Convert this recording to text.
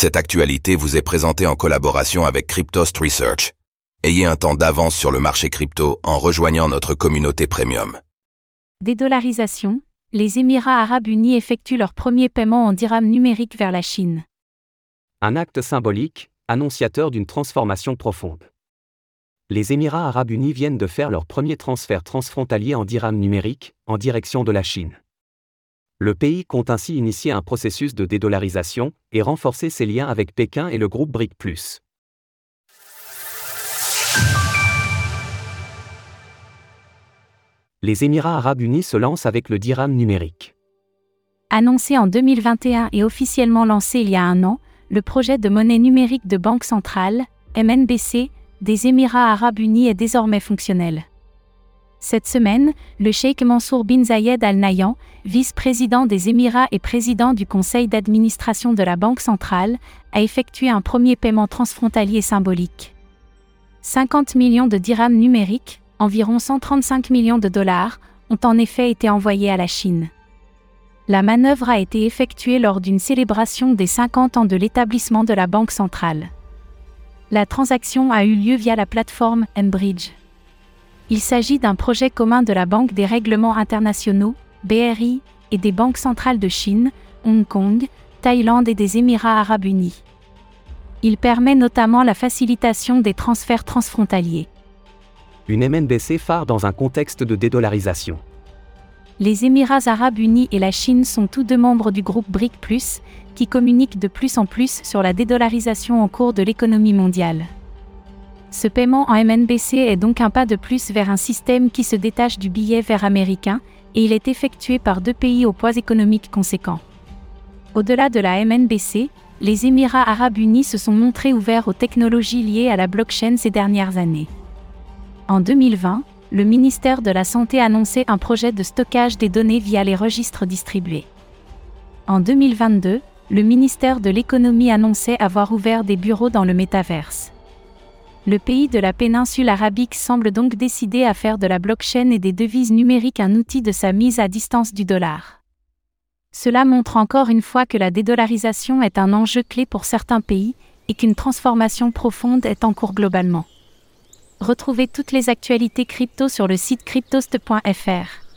Cette actualité vous est présentée en collaboration avec Cryptost Research. Ayez un temps d'avance sur le marché crypto en rejoignant notre communauté premium. Dédollarisation, les Émirats arabes unis effectuent leur premier paiement en dirham numérique vers la Chine. Un acte symbolique, annonciateur d'une transformation profonde. Les Émirats arabes unis viennent de faire leur premier transfert transfrontalier en dirham numérique, en direction de la Chine. Le pays compte ainsi initier un processus de dédollarisation et renforcer ses liens avec Pékin et le groupe BRIC. Les Émirats arabes unis se lancent avec le dirham numérique. Annoncé en 2021 et officiellement lancé il y a un an, le projet de monnaie numérique de Banque centrale, MNBC, des Émirats arabes unis est désormais fonctionnel. Cette semaine, le cheikh Mansour bin Zayed Al Nahyan, vice-président des Émirats et président du conseil d'administration de la Banque centrale, a effectué un premier paiement transfrontalier symbolique. 50 millions de dirhams numériques, environ 135 millions de dollars, ont en effet été envoyés à la Chine. La manœuvre a été effectuée lors d'une célébration des 50 ans de l'établissement de la Banque centrale. La transaction a eu lieu via la plateforme Mbridge. Il s'agit d'un projet commun de la Banque des règlements internationaux, BRI, et des banques centrales de Chine, Hong Kong, Thaïlande et des Émirats arabes unis. Il permet notamment la facilitation des transferts transfrontaliers. Une MNBC phare dans un contexte de dédollarisation. Les Émirats arabes unis et la Chine sont tous deux membres du groupe BRIC, qui communiquent de plus en plus sur la dédollarisation en cours de l'économie mondiale. Ce paiement en MNBC est donc un pas de plus vers un système qui se détache du billet vert américain, et il est effectué par deux pays au poids économique conséquent. Au-delà de la MNBC, les Émirats arabes unis se sont montrés ouverts aux technologies liées à la blockchain ces dernières années. En 2020, le ministère de la Santé annonçait un projet de stockage des données via les registres distribués. En 2022, le ministère de l'économie annonçait avoir ouvert des bureaux dans le métaverse. Le pays de la péninsule arabique semble donc décidé à faire de la blockchain et des devises numériques un outil de sa mise à distance du dollar. Cela montre encore une fois que la dédollarisation est un enjeu clé pour certains pays et qu'une transformation profonde est en cours globalement. Retrouvez toutes les actualités crypto sur le site cryptost.fr.